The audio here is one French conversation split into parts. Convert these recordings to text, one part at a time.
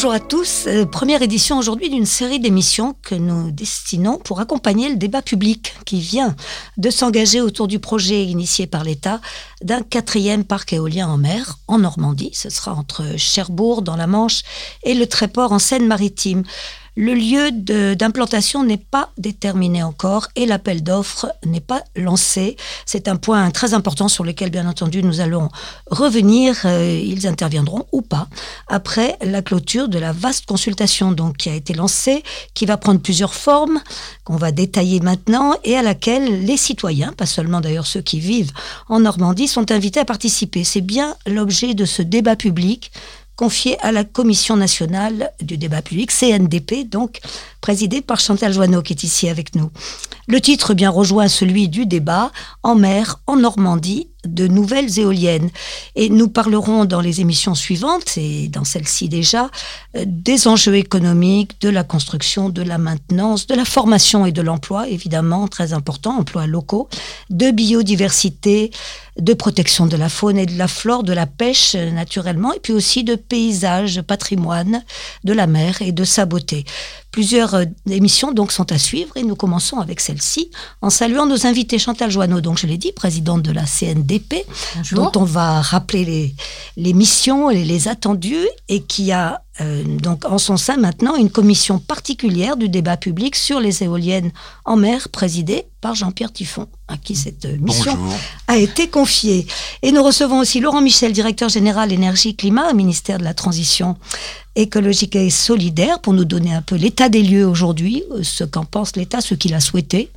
Bonjour à tous. Euh, première édition aujourd'hui d'une série d'émissions que nous destinons pour accompagner le débat public qui vient de s'engager autour du projet initié par l'État d'un quatrième parc éolien en mer en Normandie. Ce sera entre Cherbourg dans la Manche et le Tréport en Seine-Maritime. Le lieu d'implantation n'est pas déterminé encore et l'appel d'offres n'est pas lancé. C'est un point très important sur lequel, bien entendu, nous allons revenir. Euh, ils interviendront ou pas après la clôture de la vaste consultation donc, qui a été lancée, qui va prendre plusieurs formes, qu'on va détailler maintenant et à laquelle les citoyens, pas seulement d'ailleurs ceux qui vivent en Normandie, sont invités à participer. C'est bien l'objet de ce débat public confié à la Commission nationale du débat public, CNDP, donc présidée par Chantal Joanneau, qui est ici avec nous. Le titre bien rejoint celui du débat En mer, en Normandie, de nouvelles éoliennes. Et nous parlerons dans les émissions suivantes, et dans celle-ci déjà, euh, des enjeux économiques, de la construction, de la maintenance, de la formation et de l'emploi, évidemment, très important, emplois locaux, de biodiversité, de protection de la faune et de la flore, de la pêche naturellement, et puis aussi de paysages, de patrimoine, de la mer et de sa beauté. Plusieurs euh, émissions donc sont à suivre et nous commençons avec celle-ci en saluant nos invités Chantal Joanneau, donc je l'ai dit, présidente de la CNDP, dont on va rappeler les, les missions et les attendus et qui a euh, donc en son sein maintenant une commission particulière du débat public sur les éoliennes en mer présidée par Jean-Pierre Tiffon, à qui cette euh, mission a été confiée. Et nous recevons aussi Laurent Michel, directeur général énergie-climat au ministère de la Transition écologique et solidaire, pour nous donner un peu l'état des lieux aujourd'hui, euh, ce qu'en pense l'État, ce qu'il a souhaité.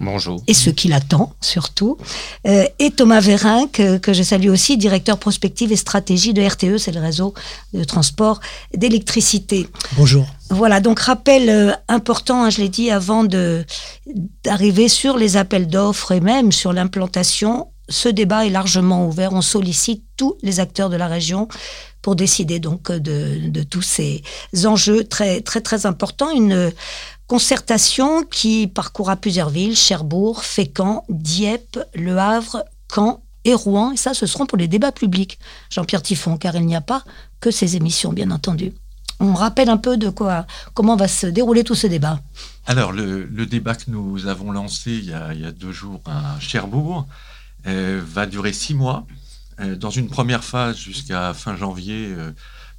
Bonjour. Et ce qu'il attend, surtout. et Thomas Vérin, que, que, je salue aussi, directeur prospective et stratégie de RTE, c'est le réseau de transport d'électricité. Bonjour. Voilà, donc rappel euh, important, hein, je l'ai dit avant d'arriver sur les appels d'offres et même sur l'implantation. Ce débat est largement ouvert. On sollicite tous les acteurs de la région pour décider donc de, de tous ces enjeux très très très importants. Une concertation qui parcourra plusieurs villes Cherbourg, Fécamp, Dieppe, Le Havre, Caen et Rouen. Et ça, ce seront pour les débats publics, Jean-Pierre Tiffon, car il n'y a pas que ces émissions, bien entendu. On rappelle un peu de quoi, comment va se dérouler tout ce débat. Alors, le, débat que nous avons lancé il y a, deux jours à Cherbourg euh, va durer six mois. Euh, dans une première phase jusqu'à fin janvier, euh,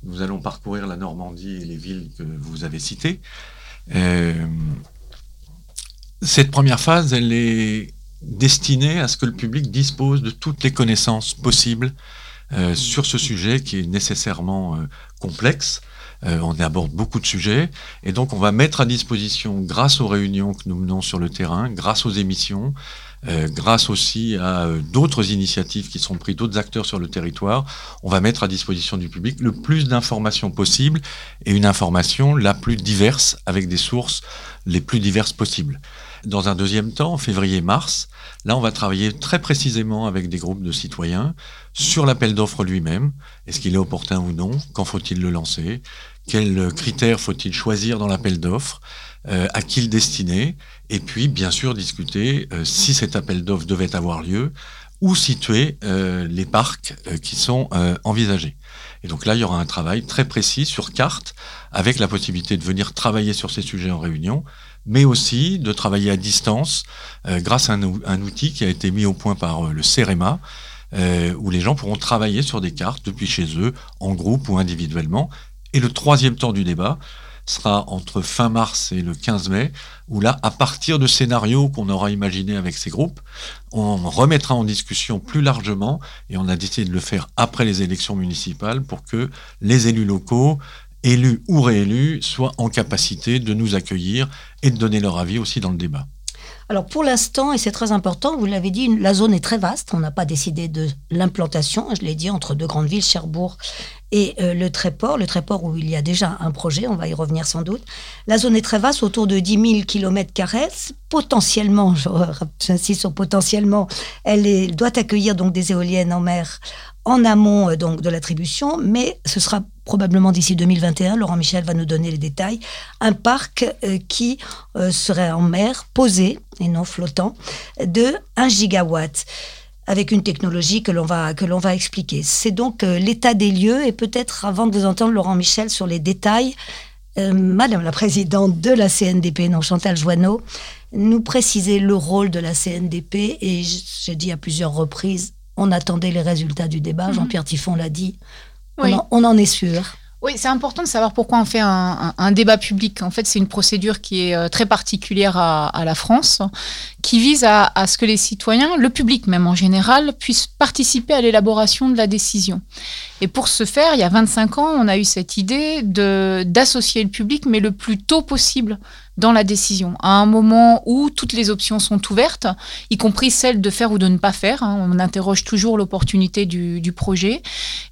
nous allons parcourir la Normandie et les villes que vous avez citées. cette première phase, elle est destinée à ce que le public dispose de toutes les connaissances possibles sur ce sujet qui est nécessairement complexe. Euh, on aborde beaucoup de sujets et donc on va mettre à disposition, grâce aux réunions que nous menons sur le terrain, grâce aux émissions, grâce aussi à d'autres initiatives qui sont prises, d'autres acteurs sur le territoire, on va mettre à disposition du public le plus d'informations possible et une information la plus diverse avec des sources les plus diverses possibles. Dans un deuxième temps, en février-mars, là, on va travailler très précisément avec des groupes de citoyens sur l'appel d'offres lui-même. Est-ce qu'il est opportun ou non? Quand faut-il le lancer? Quels critères faut-il choisir dans l'appel d'offres? Euh, À qui le destiner? Et puis, bien sûr, discuter euh, si cet appel d'offres devait avoir lieu, où situer euh, les parcs qui sont envisagés. Et donc là, il y aura un travail très précis sur carte, avec la possibilité de venir travailler sur ces sujets en réunion, mais aussi de travailler à distance euh, grâce à un, outil qui a été mis au point par euh, le CEREMA, euh, où les gens pourront travailler sur des cartes depuis chez eux, en groupe ou individuellement. Et le troisième temps du débat sera entre fin mars et le 15 mai, où là, à partir de scénarios qu'on aura imaginés avec ces groupes, on remettra en discussion plus largement, et on a décidé de le faire après les élections municipales pour que les élus locaux, élus ou réélus, soient en capacité de nous accueillir et de donner leur avis aussi dans le débat. Alors pour l'instant, et c'est très important, vous l'avez dit, la zone est très vaste. On n'a pas décidé de l'implantation, je l'ai dit, entre deux grandes villes, Cherbourg et euh, le Tréport. Le Tréport où il y a déjà un projet, on va y revenir sans doute. La zone est très vaste, autour de 10 000 km. Potentiellement, j'insiste sur potentiellement, elle doit accueillir donc des éoliennes en mer en amont euh, donc de l'attribution, mais ce sera probablement d'ici 2021, Laurent Michel va nous donner les détails, un parc euh, qui euh, serait en mer, posé et non flottant, de 1 gigawatt. avec une technologie que l'on va, que l'on va expliquer. C'est donc euh, l'état des lieux et peut-être avant de vous entendre Laurent Michel sur les détails, Madame la Présidente de la CNDP, non Chantal Joanneau, nous préciser le rôle de la CNDP et j'ai dit à plusieurs reprises, on attendait les résultats du débat, mhm. Jean-Pierre Tiffon l'a dit, on en est sûr. Oui, c'est important de savoir pourquoi on fait un, débat public. En fait, c'est une procédure qui est euh, très particulière à, la France, qui vise à, ce que les citoyens, le public même en général, puissent participer à l'élaboration de la décision. Et pour ce faire, il y a 25 ans, on a eu cette idée d'associer le public, mais le plus tôt possible dans la décision, à un moment où toutes les options sont ouvertes, y compris celle de faire ou de ne pas faire. Hein. On interroge toujours l'opportunité du, projet.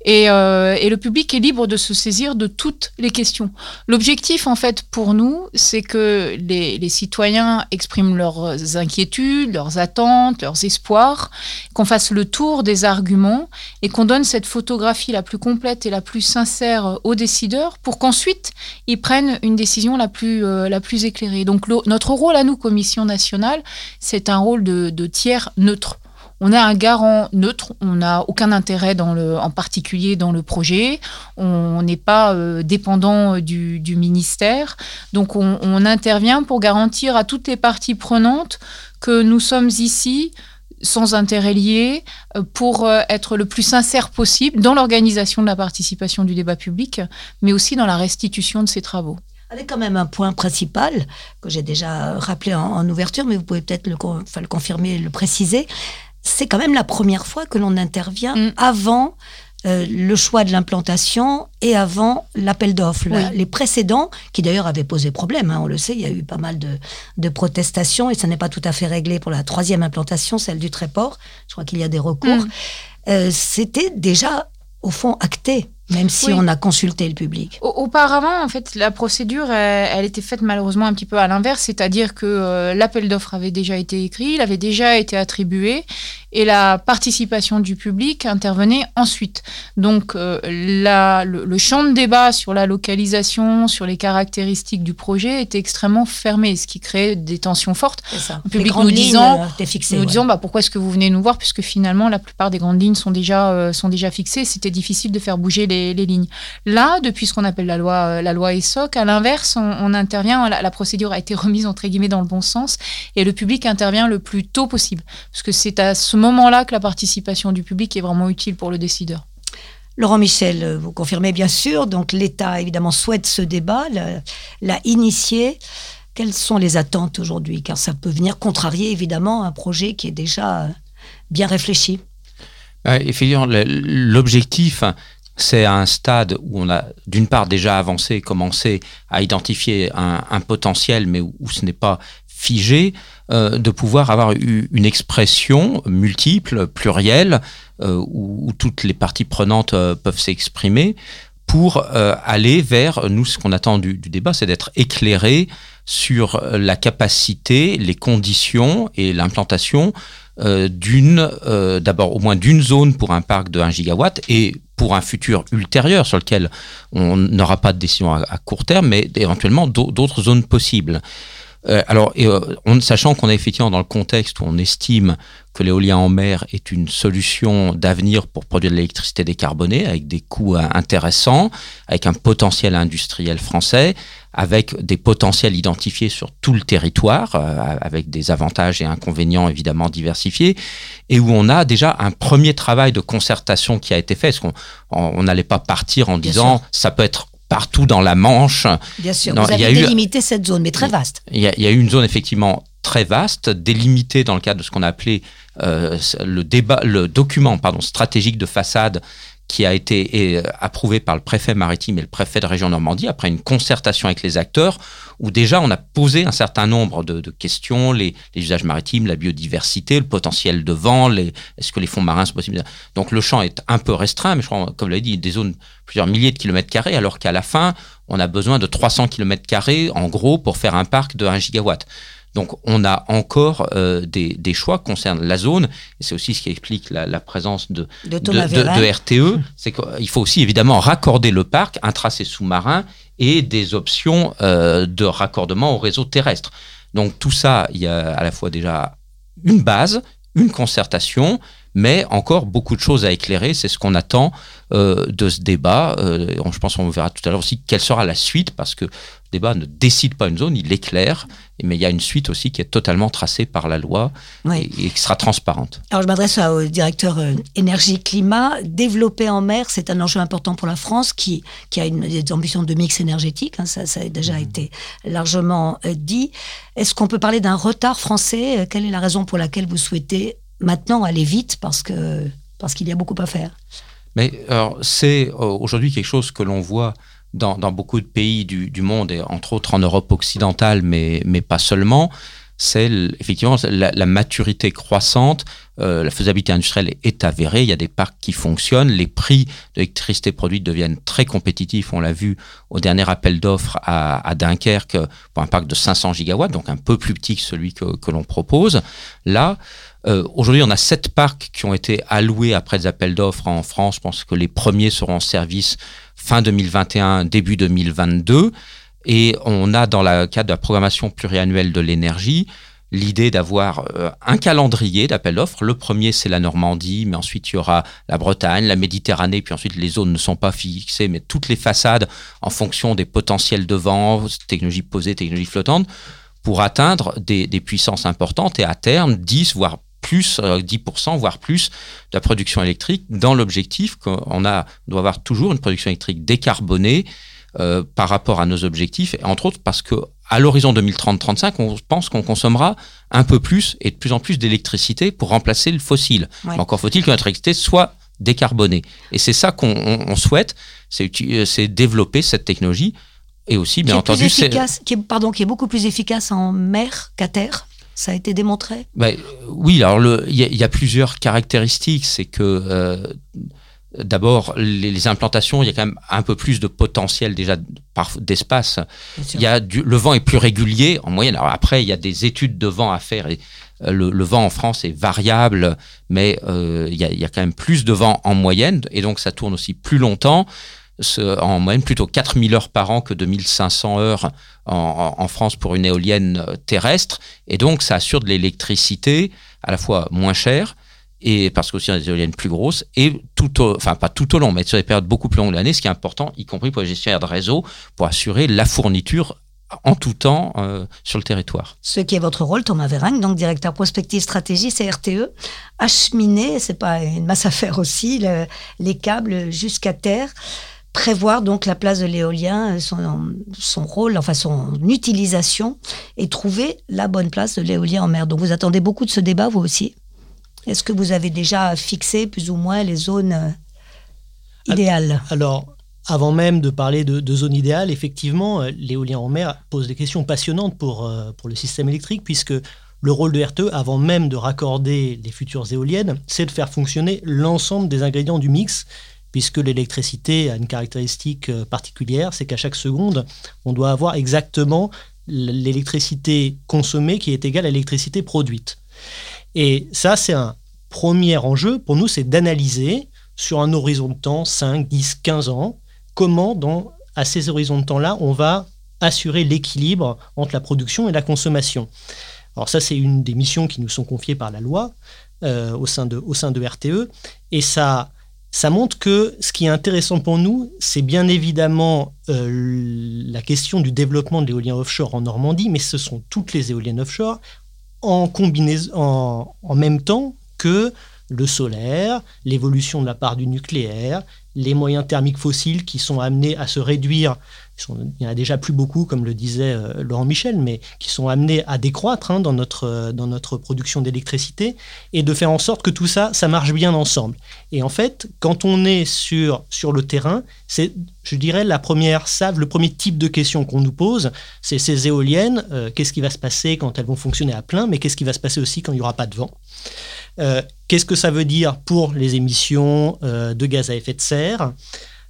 Euh, et, le public est libre de se saisir de toutes les questions. L'objectif, en fait, pour nous, c'est que les, citoyens expriment leurs inquiétudes, leurs attentes, leurs espoirs, qu'on fasse le tour des arguments et qu'on donne cette photographie la plus complète et la plus sincère aux décideurs pour qu'ensuite ils prennent une décision la plus, euh, la plus. Donc notre rôle à nous, Commission nationale, c'est un rôle de, tiers neutre. On est un garant neutre, on n'a aucun intérêt en particulier dans le projet, on n'est pas euh, dépendant du, ministère, donc on, on intervient pour garantir à toutes les parties prenantes que nous sommes ici sans intérêt lié, euh, pour euh, être le plus sincère possible dans l'organisation de la participation du débat public, mais aussi dans la restitution de ces travaux. Avec quand même un point principal que j'ai déjà rappelé en, ouverture, mais vous pouvez peut-être le, le confirmer, le préciser. C'est quand même la première fois que l'on intervient mm. avant euh, le choix de l'implantation et avant l'appel d'offres. Les précédents, qui d'ailleurs avaient posé problème, hein, on le sait, il y a eu pas mal de, protestations et ça n'est pas tout à fait réglé pour la troisième implantation, celle du Tréport. Je crois qu'il y a des recours. Mm. Euh, c'était déjà, au fond, acté même si on a consulté le public. Auparavant, en fait, la procédure, elle, était faite malheureusement un petit peu à l'inverse, c'est-à-dire que euh, l'appel d'offres avait déjà été écrit, il avait déjà été attribué, et la participation du public intervenait ensuite. Donc, euh, le, champ de débat sur la localisation, sur les caractéristiques du projet était extrêmement fermé, ce qui créait des tensions fortes. Le public nous disant, euh, fixé, nous disant, bah, pourquoi est-ce que vous venez nous voir, puisque finalement, la plupart des grandes lignes sont déjà, sont déjà fixées, c'était difficile de faire bouger les les, lignes. Là, depuis ce qu'on appelle la loi, euh, la loi ESSOC, à l'inverse, on, intervient, la, procédure a été remise entre guillemets dans le bon sens et le public intervient le plus tôt possible. Parce que c'est à ce moment-là que la participation du public est vraiment utile pour le décideur. Laurent Michel, euh, vous confirmez bien sûr, donc l'État évidemment souhaite ce débat, l'a initié. Quelles sont les attentes aujourd'hui? Car ça peut venir contrarier évidemment un projet qui est déjà euh, bien réfléchi. Effectivement, l'objectif, c'est un stade où on a d'une part déjà avancé, commencé à identifier un, potentiel, mais où, ce n'est pas figé, euh, de pouvoir avoir une expression multiple, plurielle, euh, où, toutes les parties prenantes euh, peuvent s'exprimer, pour aller vers, nous, ce qu'on attend du débat, c'est d'être éclairé sur la capacité, les conditions et l'implantation euh, d'une, euh, d'abord au moins d'une zone pour un parc de 1 gigawatt et pour un futur ultérieur sur lequel on n'aura pas de décision à, court terme, mais éventuellement d'autres zones possibles. Euh, alors, sachant qu'on est effectivement dans le contexte où on estime que l'éolien en mer est une solution d'avenir pour produire de l'électricité décarbonée avec des coûts intéressants, avec un potentiel industriel français, avec des potentiels identifiés sur tout le territoire, euh, avec des avantages et inconvénients évidemment diversifiés, et où on a déjà un premier travail de concertation qui a été fait. Parce qu'on n'allait pas partir en disant ça peut être partout dans la Manche? Bien sûr, vous avez délimité cette zone, mais très vaste. Il y, a, il y a eu une zone effectivement très vaste, délimitée dans le cadre de ce qu'on a appelé euh, le débat, le document pardon stratégique de façade qui a été approuvé par le préfet maritime et le préfet de région Normandie après une concertation avec les acteurs où déjà on a posé un certain nombre de, questions, les, usages maritimes, la biodiversité, le potentiel de vent, est-ce que les fonds marins sont possibles? Donc le champ est un peu restreint, mais je crois, comme vous l'avez dit, des zones plusieurs milliers de kilomètres carrés, alors qu'à la fin, on a besoin de 300 kilomètres carrés en gros pour faire un parc de 1 gigawatt. Donc on a encore euh, des, choix concernant la zone, et c'est aussi ce qui explique la, présence de, de, RTE, c'est qu'il faut aussi évidemment raccorder le parc, un tracé sous-marin et des options euh, de raccordement au réseau terrestre. Donc tout ça, il y a à la fois déjà une base, une concertation, mais encore beaucoup de choses à éclairer. C'est ce qu'on attend euh, de ce débat. Euh, je pense qu'on verra tout à l'heure aussi quelle sera la suite, parce que débat ne décide pas une zone, il éclaire, mais il y a une suite aussi qui est totalement tracée par la loi et, qui sera transparente. Alors je m'adresse au directeur euh, énergie-climat. Développer en mer, c'est un enjeu important pour la France qui, qui a une, des ambitions de mix énergétique, hein, ça, ça, a déjà mmh. été largement dit. Est-ce qu'on peut parler d'un retard français Quelle est la raison pour laquelle vous souhaitez maintenant aller vite parce que parce qu'il y a beaucoup à faire? Mais c'est euh, aujourd'hui quelque chose que l'on voit dans, beaucoup de pays du, monde, et entre autres en Europe occidentale, mais, mais pas seulement. C'est effectivement la, maturité croissante, euh, la faisabilité industrielle est avérée, il y a des parcs qui fonctionnent, les prix d'électricité produite deviennent très compétitifs, on l'a vu au dernier appel d'offres à, Dunkerque pour un parc de 500 gigawatts, donc un peu plus petit que celui que, l'on propose. Là, euh, aujourd'hui, on a sept parcs qui ont été alloués après des appels d'offres en France. Je pense que les premiers seront en service fin 2021, début 2022. Et on a, dans le cadre de la programmation pluriannuelle de l'énergie, l'idée d'avoir euh, un calendrier d'appels d'offres. Le premier, c'est la Normandie, mais ensuite il y aura la Bretagne, la Méditerranée, puis ensuite les zones ne sont pas fixées, mais toutes les façades en fonction des potentiels de vent, technologie posée, technologie flottante, pour atteindre des puissances importantes et à terme 10, voire plus 10%, euh, voire plus de la production électrique dans l'objectif qu'on a, doit avoir toujours une production électrique décarbonée euh, par rapport à nos objectifs, et entre autres parce que à l'horizon 2030-35, on pense qu'on consommera un peu plus et de plus en plus d'électricité pour remplacer le fossile. Encore faut-il que notre électricité soit décarbonée. Et c'est ça qu'on souhaite, euh, c'est développer cette technologie et aussi, bien entendu, c'est qui pardon, qui est beaucoup plus efficace en mer qu'à terre. Ça a été démontré? Ben, Oui, alors il y, a plusieurs caractéristiques. C'est que euh, d'abord, les, implantations, il y a quand même un peu plus de potentiel déjà d'espace. Il y a le vent est plus régulier en moyenne. Alors après, il y a des études de vent à faire. Et, euh, le, vent en France est variable, mais euh, y il y a quand même plus de vent en moyenne, et donc ça tourne aussi plus longtemps en moyenne plutôt 4000 heures par an que 2500 heures en, France pour une éolienne euh, terrestre. Et donc, ça assure de l'électricité à la fois moins chère, et parce qu'aussi on a des éoliennes plus grosses, et tout enfin pas tout au long, mais sur des périodes beaucoup plus longues de l'année, ce qui est important, y compris pour les gestionnaires de réseau, pour assurer la fourniture en tout temps euh, sur le territoire. Ce qui est votre rôle, Thomas Véringue, donc directeur prospective stratégie CRTE, acheminer, c'est pas une masse à faire aussi, les câbles jusqu'à terre prévoir donc la place de l'éolien, son, son, rôle, enfin son utilisation, et trouver la bonne place de l'éolien en mer. Donc vous attendez beaucoup de ce débat, vous aussi? Est-ce que vous avez déjà fixé plus ou moins les zones euh, idéales? Alors, avant même de parler de, zones idéales, effectivement, euh, l'éolien en mer pose des questions passionnantes pour, euh, pour le système électrique, puisque le rôle de RTE, avant même de raccorder les futures éoliennes, c'est de faire fonctionner l'ensemble des ingrédients du mix puisque l'électricité a une caractéristique euh, particulière, c'est qu'à chaque seconde, on doit avoir exactement l'électricité consommée qui est égale à l'électricité produite. Et ça, c'est un premier enjeu pour nous, c'est d'analyser sur un horizon de temps, 5, 10, 15 ans, comment à ces horizons de temps-là, on va assurer l'équilibre entre la production et la consommation. Alors ça, c'est une des missions qui nous sont confiées par la loi euh, au, sein de, au sein de RTE, et ça ça montre que ce qui est intéressant pour nous, c'est bien évidemment euh, la question du développement de l'éolien offshore en Normandie, mais ce sont toutes les éoliennes offshore en, en, même temps que le solaire, l'évolution de la part du nucléaire, les moyens thermiques fossiles qui sont amenés à se réduire il n'y en a déjà plus beaucoup, comme le disait euh, Laurent Michel, mais qui sont amenés à décroître hein, dans, notre, euh, dans notre production d'électricité, et de faire en sorte que tout ça, ça marche bien ensemble. Et en fait, quand on est sur, le terrain, c'est, je dirais, la première le premier type de question qu'on nous pose, c'est ces éoliennes, euh, qu'est-ce qui va se passer quand elles vont fonctionner à plein, mais qu'est-ce qui va se passer aussi quand il n'y aura pas de vent? Qu'est-ce que ça veut dire pour les émissions de gaz à effet de serre?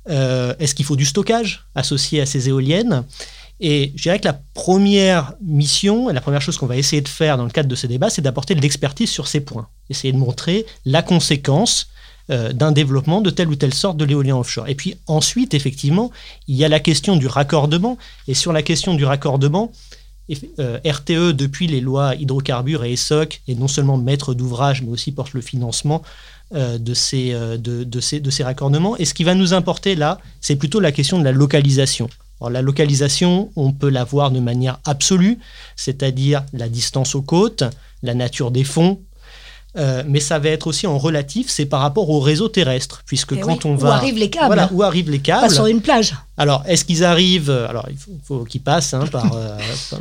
Est-ce qu'il faut du stockage associé à ces éoliennes? Et je dirais que la première mission, la première chose qu'on va essayer de faire dans le cadre de ces débats, c'est d'apporter de l'expertise sur ces points. Essayer de montrer la conséquence euh, d'un développement de telle ou telle sorte de l'éolien offshore. Et puis ensuite, effectivement, il y a la question du raccordement. Et sur la question du raccordement, euh, RTE, depuis les lois hydrocarbures et ESSOC, est non seulement maître d'ouvrage, mais aussi porte le financement de, ces, de, de, ces, de ces raccordements. Et ce qui va nous importer là, c'est plutôt la question de la localisation. La localisation, on peut la voir de manière absolue, c'est-à-dire la distance aux côtes, la nature des fonds, euh, mais ça va être aussi en relatif, c'est par rapport au réseau terrestre, puisque eh quand on va... Où arrivent les câbles Voilà, où arrivent les câbles. Pas sur une plage. Alors, est-ce qu'ils arrivent... Alors, il faut, qu'ils passent hein, euh, par,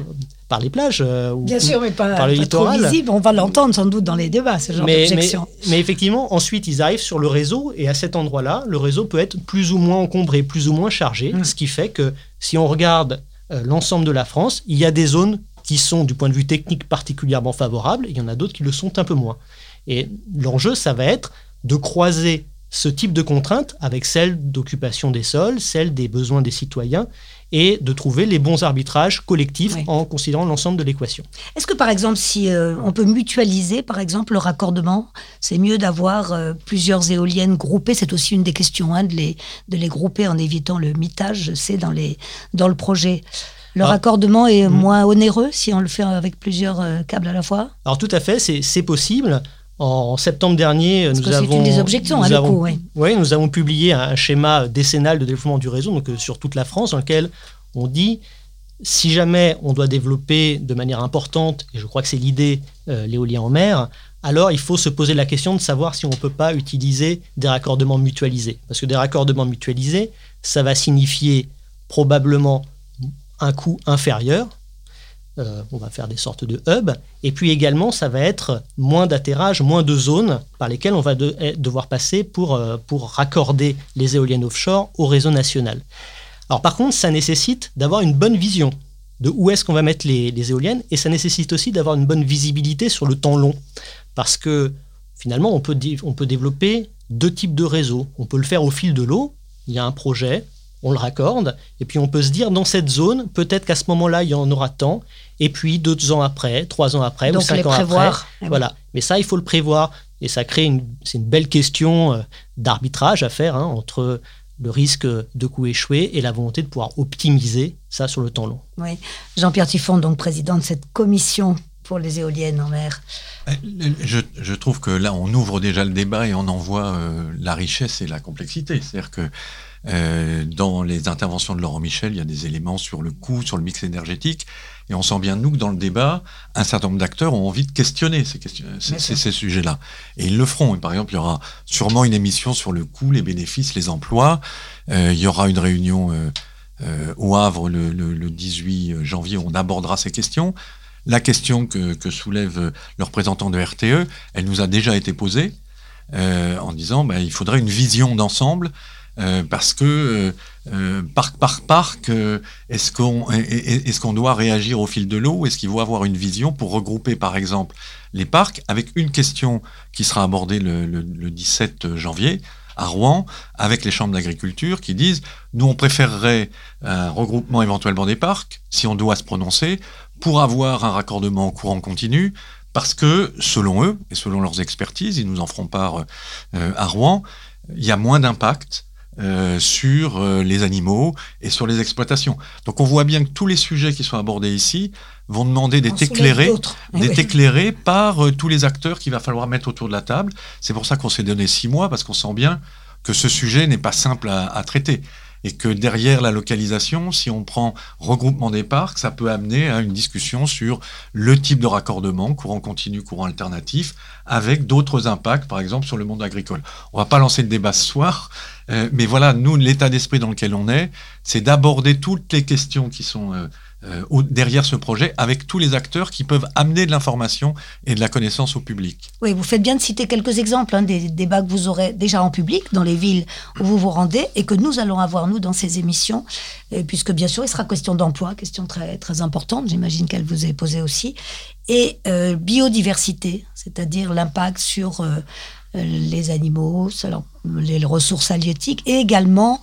par, les plages. Euh, ou, Bien sûr, mais pas, par le littoral. Trop visible. On va l'entendre sans doute dans les débats, ce genre d'objection. Mais, mais, effectivement, ensuite, ils arrivent sur le réseau, et à cet endroit-là, le réseau peut être plus ou moins encombré, plus ou moins chargé, mmh. ce qui fait que si on regarde l'ensemble de la France, il y a des zones qui sont, du point de vue technique, particulièrement favorables, il y en a d'autres qui le sont un peu moins. Et l'enjeu, ça va être de croiser ce type de contraintes avec celle d'occupation des sols, celle des besoins des citoyens, et de trouver les bons arbitrages collectifs en considérant l'ensemble de l'équation. Est-ce que par exemple, si euh, on peut mutualiser par exemple le raccordement, c'est mieux d'avoir euh, plusieurs éoliennes groupées? C'est aussi une des questions, hein, de, les, de les grouper en évitant le mitage, je sais, dans, les, dans le projet. Le ah. raccordement est hmm. moins onéreux si on le fait avec plusieurs euh, câbles à la fois Alors tout à fait, c'est possible. En septembre dernier, nous avons. C'est une des objections, hein, coup, oui. oui. nous avons publié un schéma décennal de développement du réseau, donc euh, sur toute la France, dans lequel on dit si jamais on doit développer de manière importante, et je crois que c'est l'idée, euh, l'éolien en mer, alors il faut se poser la question de savoir si on ne peut pas utiliser des raccordements mutualisés. Parce que des raccordements mutualisés, ça va signifier probablement un coût inférieur, euh, on va faire des sortes de hubs. Et puis également, ça va être moins d'atterrage, moins de zones par lesquelles on va eh, devoir passer pour, euh, pour raccorder les éoliennes offshore au réseau national. Alors par contre, ça nécessite d'avoir une bonne vision de où est-ce qu'on va mettre les, éoliennes et ça nécessite aussi d'avoir une bonne visibilité sur le temps long. Parce que finalement, on peut, on peut développer deux types de réseaux. On peut le faire au fil de l'eau. Il y a un projet, on le raccorde, et puis on peut se dire dans cette zone, peut-être qu'à ce moment-là, il y en aura tant, et puis deux ans après, trois ans après, ou cinq ans après. Eh voilà. Mais ça, il faut le prévoir, et ça crée une, c'est une belle question euh, d'arbitrage à faire hein, entre le risque de coût échoué et la volonté de pouvoir optimiser ça sur le temps long. Oui. Jean-Pierre Tiffon, donc président de cette commission pour les éoliennes en mer. Euh, je, trouve que là, on ouvre déjà le débat et on en voit euh, la richesse et la complexité. C'est-à-dire que euh, dans les interventions de Laurent Michel, il y a des éléments sur le coût, sur le mix énergétique. Et on sent bien, nous, que dans le débat, un certain nombre d'acteurs ont envie de questionner ces, ces, ces sujets-là. Et ils le feront. Et par exemple, il y aura sûrement une émission sur le coût, les bénéfices, les emplois. Euh, il y aura une réunion euh, au Havre le, le, le, 18 janvier où on abordera ces questions. La question que, que soulève le représentant de RTE, elle nous a déjà été posée euh, en disant bah, il faudrait une vision d'ensemble parce que euh, euh, parc par parc, est-ce qu'on est, doit réagir au fil de l'eau? Est-ce qu'il faut avoir une vision pour regrouper, par exemple, les parcs? Avec une question qui sera abordée le, le 17 janvier à Rouen avec les chambres d'agriculture qui disent nous on préférerait un regroupement éventuellement des parcs si on doit se prononcer pour avoir un raccordement courant continu parce que selon eux et selon leurs expertises ils nous en feront part à Rouen il y a moins d'impact euh, sur euh, les animaux et sur les exploitations. Donc on voit bien que tous les sujets qui sont abordés ici vont demander d'être éclairés, d'être éclairés par euh, tous les acteurs qu'il va falloir mettre autour de la table. C'est pour ça qu'on s'est donné six mois, parce qu'on sent bien que ce sujet n'est pas simple à traiter et que derrière la localisation, si on prend regroupement des parcs, ça peut amener à une discussion sur le type de raccordement, courant continu, courant alternatif, avec d'autres impacts, par exemple sur le monde agricole. On va pas lancer le débat ce soir, euh, mais voilà, nous, l'état d'esprit dans lequel on est, c'est d'aborder toutes les questions qui sont euh, euh, derrière ce projet avec tous les acteurs qui peuvent amener de l'information et de la connaissance au public. Oui, vous faites bien de citer quelques exemples hein, des débats que vous aurez déjà en public dans les villes où vous vous rendez et que nous allons avoir, nous, dans ces émissions, puisque bien sûr, il sera question d'emploi, question très, très importante, j'imagine qu'elle vous est posée aussi, et euh, biodiversité, c'est-à-dire l'impact sur euh, les animaux, les ressources halieutiques et également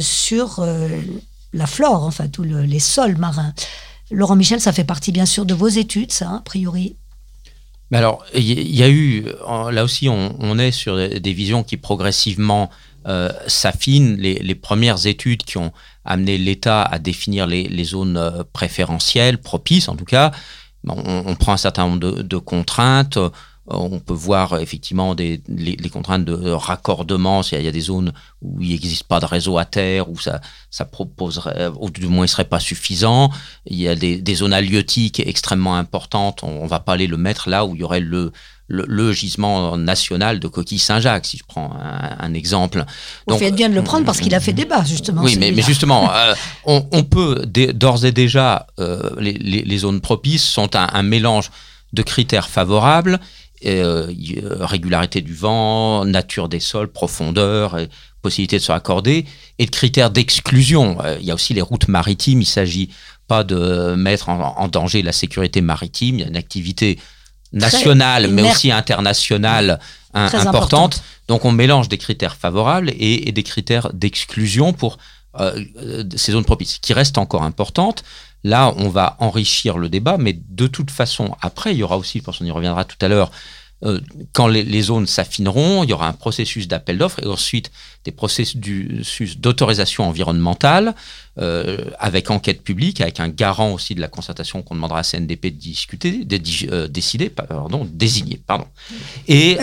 sur la flore, enfin tous les sols marins. Laurent Michel, ça fait partie bien sûr de vos études, ça, a priori. Mais alors, il y, a eu, là aussi, on, est sur des visions qui progressivement euh, s'affinent. Les, premières études qui ont amené l'État à définir les, zones euh, préférentielles, propices en tout cas, on, prend un certain nombre de, contraintes. On peut voir effectivement des, les, contraintes de raccordement, s'il y a des zones où il n'existe pas de réseau à terre, où ça, ça proposerait, ou du moins il ne serait pas suffisant. Il y a des, zones halieutiques extrêmement importantes, on ne va pas aller le mettre là où il y aurait le, le, gisement national de coquille Saint-Jacques, si je prends un, exemple. Donc, fait bien de le prendre parce qu'il a fait débat, justement. Oui, mais, mais, justement, euh, on, peut d'ores et déjà, euh, les, les, zones propices sont un, un mélange de critères favorables euh, régularité du vent, nature des sols, profondeur, possibilité de se raccorder, et de critères d'exclusion. Euh, il y a aussi les routes maritimes. Il ne s'agit pas de mettre en, danger la sécurité maritime. Il y a une activité nationale, mais aussi internationale importante. Donc on mélange des critères favorables et, des critères d'exclusion pour euh, ces zones propices, qui restent encore importantes. Là, on va enrichir le débat, mais de toute façon, après, il y aura aussi, parce qu'on y reviendra tout à l'heure, euh, quand les, zones s'affineront, il y aura un processus d'appel d'offres et ensuite des processus d'autorisation environnementale euh, avec enquête publique, avec un garant aussi de la concertation qu'on demandera à CNDP de discuter, de euh, décider, pardon, désigner, pardon. Et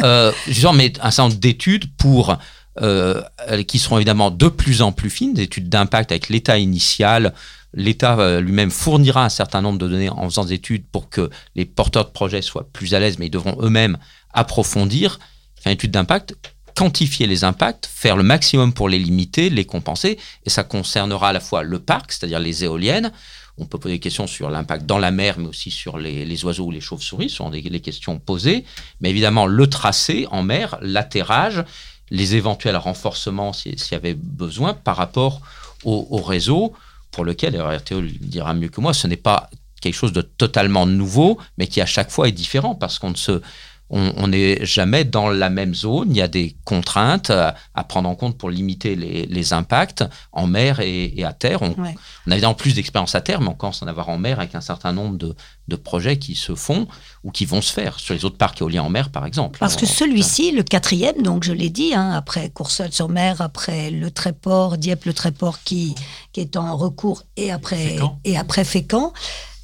justement, mais un certain nombre d'études pour qui seront évidemment de plus en plus fines, des études d'impact avec l'état initial, l'État euh, lui-même fournira un certain nombre de données en faisant des études pour que les porteurs de projets soient plus à l'aise, mais ils devront eux-mêmes approfondir, faire une étude d'impact, quantifier les impacts, faire le maximum pour les limiter, les compenser, et ça concernera à la fois le parc, c'est-à-dire les éoliennes, on peut poser des questions sur l'impact dans la mer, mais aussi sur les, oiseaux ou les chauves-souris, ce sont des, questions posées, mais évidemment le tracé en mer, l'atterrage, les éventuels renforcements s'il y avait besoin par rapport au, au réseau, pour lequel, RTO le dira mieux que moi, ce n'est pas quelque chose de totalement nouveau, mais qui à chaque fois est différent parce qu'on ne se, on n'est jamais dans la même zone. Il y a des contraintes à, prendre en compte pour limiter les, impacts en mer et, à terre. On, a évidemment plus d'expérience à terre, mais on commence à en avoir en mer avec un certain nombre de, projets qui se font ou qui vont se faire sur les autres parcs éoliens en mer, par exemple. Parce que celui-ci, le quatrième, donc je l'ai dit, hein, après Courseulles-sur Mer, après le Tréport, Dieppe-le Tréport qui, qui est en recours et après, et après Fécamp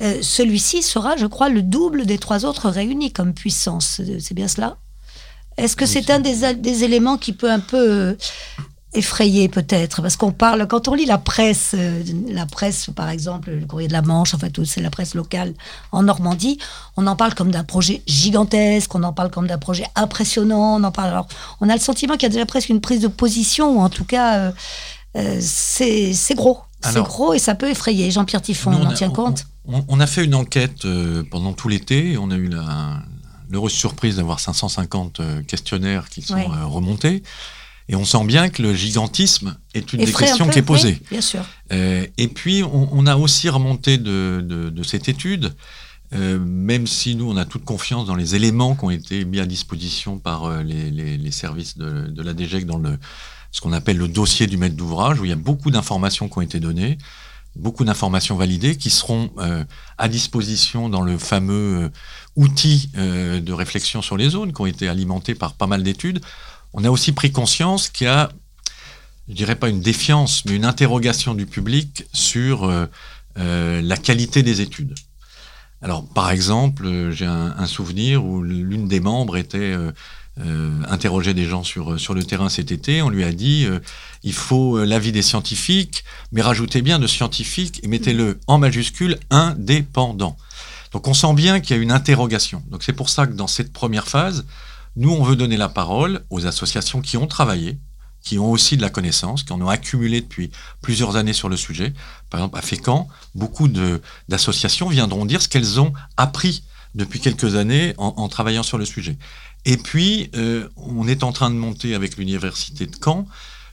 euh, celui-ci sera, je crois, le double des trois autres réunis comme puissance. C'est bien cela? Est-ce que c'est un des, éléments qui peut un peu euh, effrayer peut-être? Parce qu'on parle, quand on lit la presse, euh, la presse par exemple, le courrier de la Manche, en fait, c'est la presse locale en Normandie, on en parle comme d'un projet gigantesque, on en parle comme d'un projet impressionnant, on en parle. Alors, on a le sentiment qu'il y a déjà presque une prise de position, ou en tout cas, c'est gros. C'est gros et ça peut effrayer. Jean-Pierre Tiffon, on en tient compte on, a fait une enquête euh, pendant tout l'été. On a eu l'heureuse surprise d'avoir 550 euh, questionnaires qui sont euh, remontés. Et on sent bien que le gigantisme est une des questions qui est posée. bien sûr. et puis, on, a aussi remonté de, cette étude, même si nous, on a toute confiance dans les éléments qui ont été mis à disposition par les, services de, la DGEC dans le, ce qu'on appelle le dossier du maître d'ouvrage, où il y a beaucoup d'informations qui ont été données beaucoup d'informations validées qui seront euh, à disposition dans le fameux euh, outil euh, de réflexion sur les zones qui ont été alimentés par pas mal d'études. On a aussi pris conscience qu'il y a, je dirais pas une défiance, mais une interrogation du public sur la qualité des études. Alors, par exemple, j'ai un, un, souvenir où l'une des membres était euh, interroger des gens sur, sur le terrain cet été. On lui a dit euh, il faut euh, l'avis des scientifiques, mais rajoutez bien de scientifiques et mettez-le en majuscule indépendant. Donc on sent bien qu'il y a une interrogation. Donc c'est pour ça que dans cette première phase, nous on veut donner la parole aux associations qui ont travaillé, qui ont aussi de la connaissance, qui en ont accumulé depuis plusieurs années sur le sujet. Par exemple, à Fécamp, beaucoup d'associations viendront dire ce qu'elles ont appris depuis quelques années en, travaillant sur le sujet. Et puis, euh, on est en train de monter avec l'Université de Caen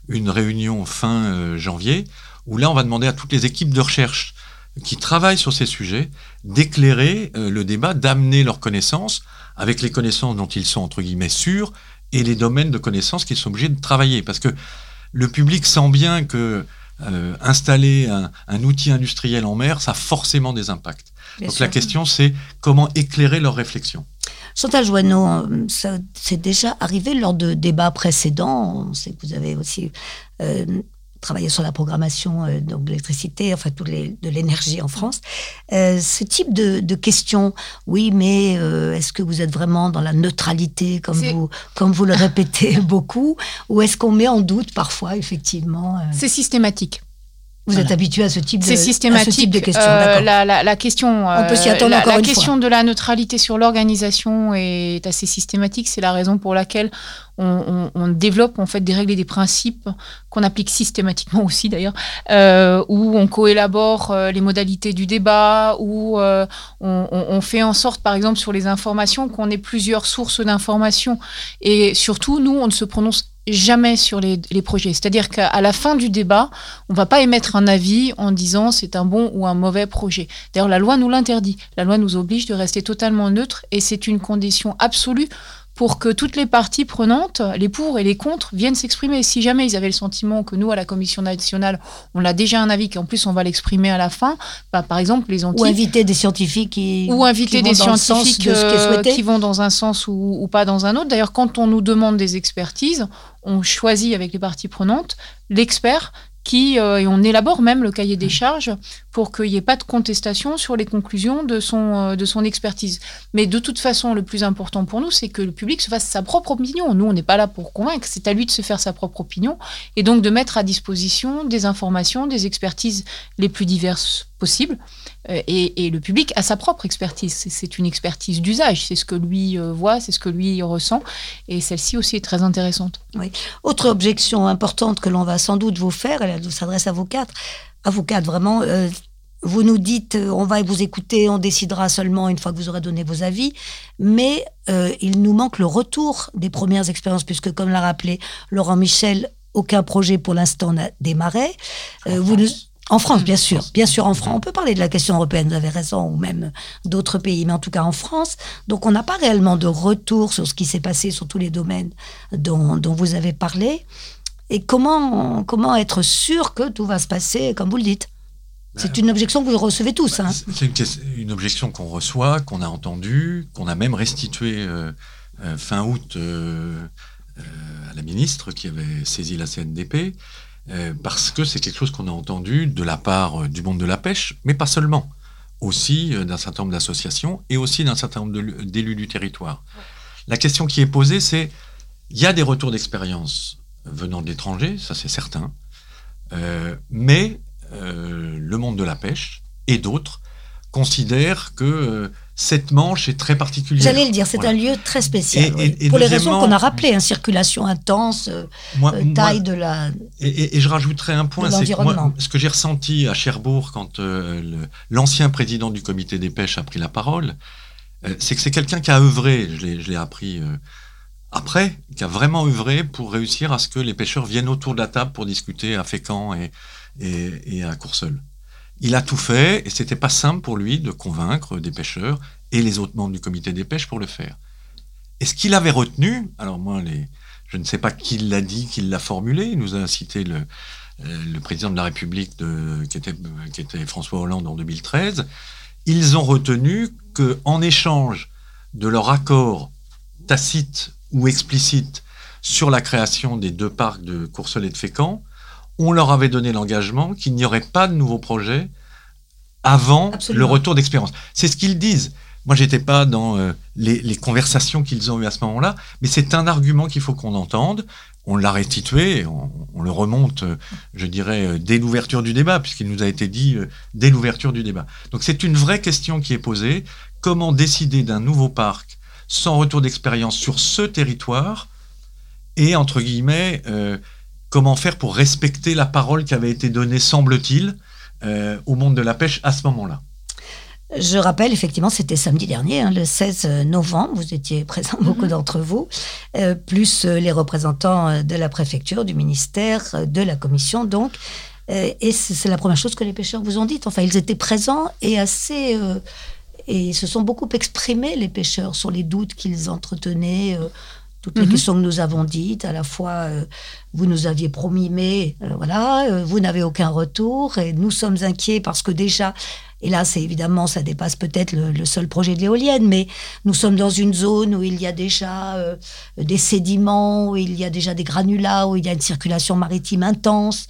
une réunion fin euh, janvier, où là, on va demander à toutes les équipes de recherche qui travaillent sur ces sujets d'éclairer euh, le débat, d'amener leurs connaissances avec les connaissances dont ils sont, entre guillemets, sûrs, et les domaines de connaissances qu'ils sont obligés de travailler. Parce que le public sent bien que installer un, outil industriel en mer, ça a forcément des impacts. Donc la question, c'est comment éclairer leurs réflexions. Chantal Joanneau, euh, ça c'est déjà arrivé lors de débats précédents. On sait que vous avez aussi euh, travaillé sur la programmation euh, donc de l'électricité, enfin tout les, de l'énergie en France. Euh, ce type de, de questions, oui, mais euh, est-ce que vous êtes vraiment dans la neutralité, comme, vous, comme vous le répétez beaucoup, ou est-ce qu'on met en doute parfois, effectivement euh, C'est systématique. Vous Voilà. êtes habitué à ce type de, C'est à ce systématique. type de questions, Euh, la, la- la question, On peut s'y euh, attendre la, encore la une question fois. de la neutralité sur l'organisation est assez systématique. C'est la raison pour laquelle on, on- on développe en fait des règles et des principes qu'on applique systématiquement aussi d'ailleurs, euh, où on coélabore euh, les modalités du débat, où euh, on, on- on fait en sorte, par exemple, sur les informations, qu'on ait plusieurs sources d'informations. Et surtout, nous, on ne se prononce jamais sur les, projets. C'est-à-dire qu'à la fin du débat, on va pas émettre un avis en disant c'est un bon ou un mauvais projet. D'ailleurs, la loi nous l'interdit. La loi nous oblige de rester totalement neutre et c'est une condition absolue pour que toutes les parties prenantes, les pour et les contre, viennent s'exprimer. Si jamais ils avaient le sentiment que nous, à la Commission nationale, on a déjà un avis qu'en plus on va l'exprimer à la fin, bah, par exemple, les anti Ou inviter des scientifiques qui. ou inviter qui des vont dans le sens scientifiques de ce qui est souhaité. qui vont dans un sens ou, ou pas dans un autre. D'ailleurs, quand on nous demande des expertises, on choisit avec les parties prenantes l'expert qui, euh, et on élabore même le cahier des charges pour qu'il n'y ait pas de contestation sur les conclusions de son, euh, de son expertise. Mais de toute façon, le plus important pour nous, c'est que le public se fasse sa propre opinion. Nous, on n'est pas là pour convaincre, c'est à lui de se faire sa propre opinion et donc de mettre à disposition des informations, des expertises les plus diverses possibles. Euh, Et, et le public a sa propre expertise. C'est- une expertise d'usage. C'est ce que lui euh, voit, c'est ce que lui ressent. Et celle-ci aussi est très intéressante. Autre objection importante que l'on va sans doute vous faire, elle s'adresse à vous quatre, à vous quatre vraiment. euh, vous nous dites, on va vous écouter, on décidera seulement une fois que vous aurez donné vos avis, mais euh, il nous manque le retour des premières expériences, puisque comme l'a rappelé Laurent Michel, aucun projet pour l'instant n'a démarré. Euh, vous nous- en France, bien sûr, bien sûr en France. On peut parler de la question européenne, vous avez raison, ou même d'autres pays, mais en tout cas en France. Donc on n'a pas réellement de retour sur ce qui s'est passé sur tous les domaines dont, dont vous avez parlé. Et comment, comment être sûr que tout va se passer comme vous le dites? C'est une objection que vous recevez tous. Hein. C'est une, objection qu'on reçoit, qu'on a entendue, qu'on a même restituée euh, euh, fin août euh, euh, à la ministre qui avait saisi la CNDP, euh, parce que c'est quelque chose qu'on a entendu de la part euh, du monde de la pêche, mais pas seulement, aussi euh, d'un certain nombre d'associations et aussi d'un certain nombre d'élus du territoire. La question qui est posée, c'est il y a des retours d'expérience venant de l'étranger, ça c'est certain, euh, mais euh, le monde de la pêche et d'autres considèrent que cette manche est très particulière. J'allais le dire, c'est Voilà. un lieu très spécial. Et- oui. et- et Pour les raisons qu'on a rappelées, hein, circulation intense, euh, Moi- euh, moi- taille de la... et, je rajouterais un point, c'est que moi, ce que j'ai ressenti à Cherbourg quand euh, l'ancien président du comité des pêches a pris la parole, euh, c'est que c'est quelqu'un qui a œuvré, je l'ai- je l'ai appris après, qui a vraiment œuvré pour réussir à ce que les pêcheurs viennent autour de la table pour discuter à Fécamp et, et, et à Courseul. Il a tout fait et c'était pas simple pour lui de convaincre des pêcheurs et les autres membres du comité des pêches pour le faire. Et ce qu'il avait retenu, alors moi, je ne sais pas qui l'a dit, qui l'a formulé, il nous a cité le, euh, le président de la République qui, était, François Hollande en 2013, ils ont retenu que en échange de leur accord tacite ou explicite sur la création des deux parcs de Courseul et de Fécamp, on leur avait donné l'engagement qu'il n'y aurait pas de nouveaux projets avant Absolument. le retour d'expérience. C'est ce qu'ils disent. Moi, j'étais pas dans euh, les, les conversations qu'ils ont eues à ce moment-là, mais c'est un argument qu'il faut qu'on entende. On l'a restitué, on, on le remonte, euh, je dirais, euh, dès l'ouverture du débat, puisqu'il nous a été dit dès l'ouverture du débat. Donc c'est une vraie question qui est posée. Comment décider d'un nouveau parc sans retour d'expérience sur ce territoire Et, entre guillemets, comment faire pour respecter la parole qui avait été donnée, semble-t-il, euh, au monde de la pêche à ce moment-là Je rappelle, effectivement, c'était samedi dernier, hein, le 16 novembre, vous étiez présents, beaucoup d'entre vous, euh, plus euh, les représentants euh, de la préfecture, du ministère, euh, de la commission, donc. Euh, et c'est la première chose que les pêcheurs vous ont dit. Enfin, ils étaient présents et assez... euh, et se sont beaucoup exprimés, les pêcheurs, sur les doutes qu'ils entretenaient, toutes les Mhm. questions que nous avons dites. À la fois, euh, vous nous aviez promis, mais euh, voilà, euh, vous n'avez aucun retour. Et nous sommes inquiets parce que déjà, et là, c'est évidemment, ça dépasse peut-être le, le seul projet de l'éolienne, mais nous sommes dans une zone où il y a déjà des sédiments, où il y a déjà des granulats, où il y a une circulation maritime intense.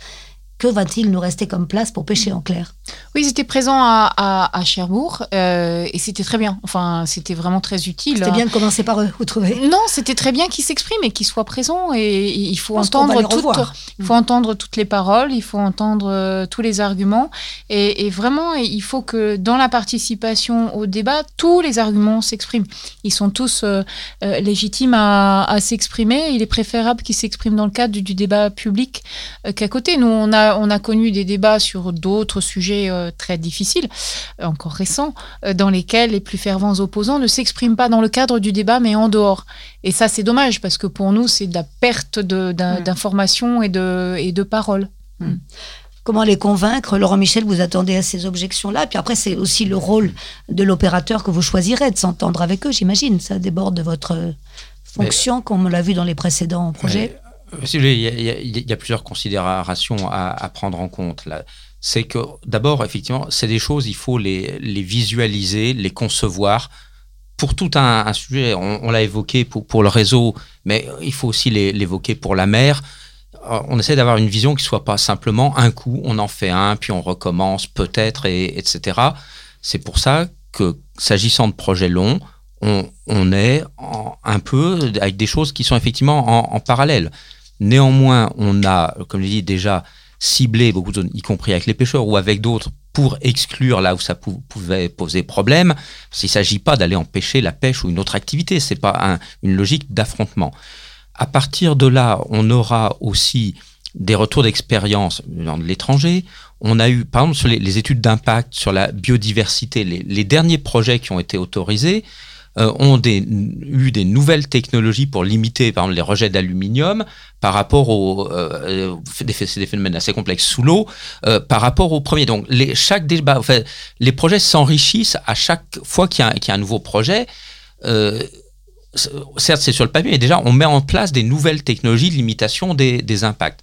que va-t-il nous rester comme place pour pêcher en clair? Oui, ils étaient présents à, à, Cherbourg euh, et c'était très bien. Enfin, c'était vraiment très utile. C'était bien de commencer par eux, vous trouvez? Non, c'était très bien qu'ils s'expriment et qu'ils soient présents. Et, il faut entendre toutes, il faut entendre toutes les paroles, il faut entendre euh, tous les arguments. Et, vraiment, il faut que dans la participation au débat, tous les arguments s'expriment. Ils sont tous euh, légitimes à, s'exprimer. Il est préférable qu'ils s'expriment dans le cadre du, du débat public qu'à côté. Nous, on a on a connu des débats sur d'autres sujets euh, très difficiles, euh, encore récents, euh, dans lesquels les plus fervents opposants ne s'expriment pas dans le cadre du débat, mais en dehors. Et ça, c'est dommage, parce que pour nous, c'est de la perte mm. d'informations et de, et de paroles. Mm. Comment les convaincre? Laurent Michel, vous attendez à ces objections-là. Puis après, c'est aussi le rôle de l'opérateur que vous choisirez de s'entendre avec eux, j'imagine. Ça déborde de votre fonction, comme on l'a vu dans les précédents projets. Il y, a, plusieurs considérations à, prendre en compte. C'est que d'abord, effectivement, c'est des choses, il faut les, visualiser, les concevoir. Pour tout un, sujet, on, l'a évoqué pour, le réseau, mais il faut aussi l'évoquer pour la mer. Euh, on essaie d'avoir une vision qui soit pas simplement un coup, on en fait un, puis on recommence peut-être, et, etc. C'est pour ça que, s'agissant de projets longs, on, est un peu avec des choses qui sont effectivement en parallèle. Néanmoins, on a, comme je dit, déjà ciblé beaucoup de zones, y compris avec les pêcheurs ou avec d'autres, pour exclure là où ça pouvait poser problème. Il ne s'agit pas d'aller empêcher la pêche ou une autre activité, ce n'est pas une logique d'affrontement. À partir de là, on aura aussi des retours d'expérience dans l'étranger. On a eu, par exemple, sur les, études d'impact sur la biodiversité, les, derniers projets qui ont été autorisés, euh, ont eu des nouvelles technologies pour limiter, par exemple, les rejets d'aluminium par rapport aux euh, des, phénomènes assez complexes sous l'eau, euh, par rapport au premier. Donc, les, chaque débat, les projets s'enrichissent à chaque fois qu'il y, a un nouveau projet. certes, c'est sur le papier, mais déjà, on met en place des nouvelles technologies de limitation des, des impacts.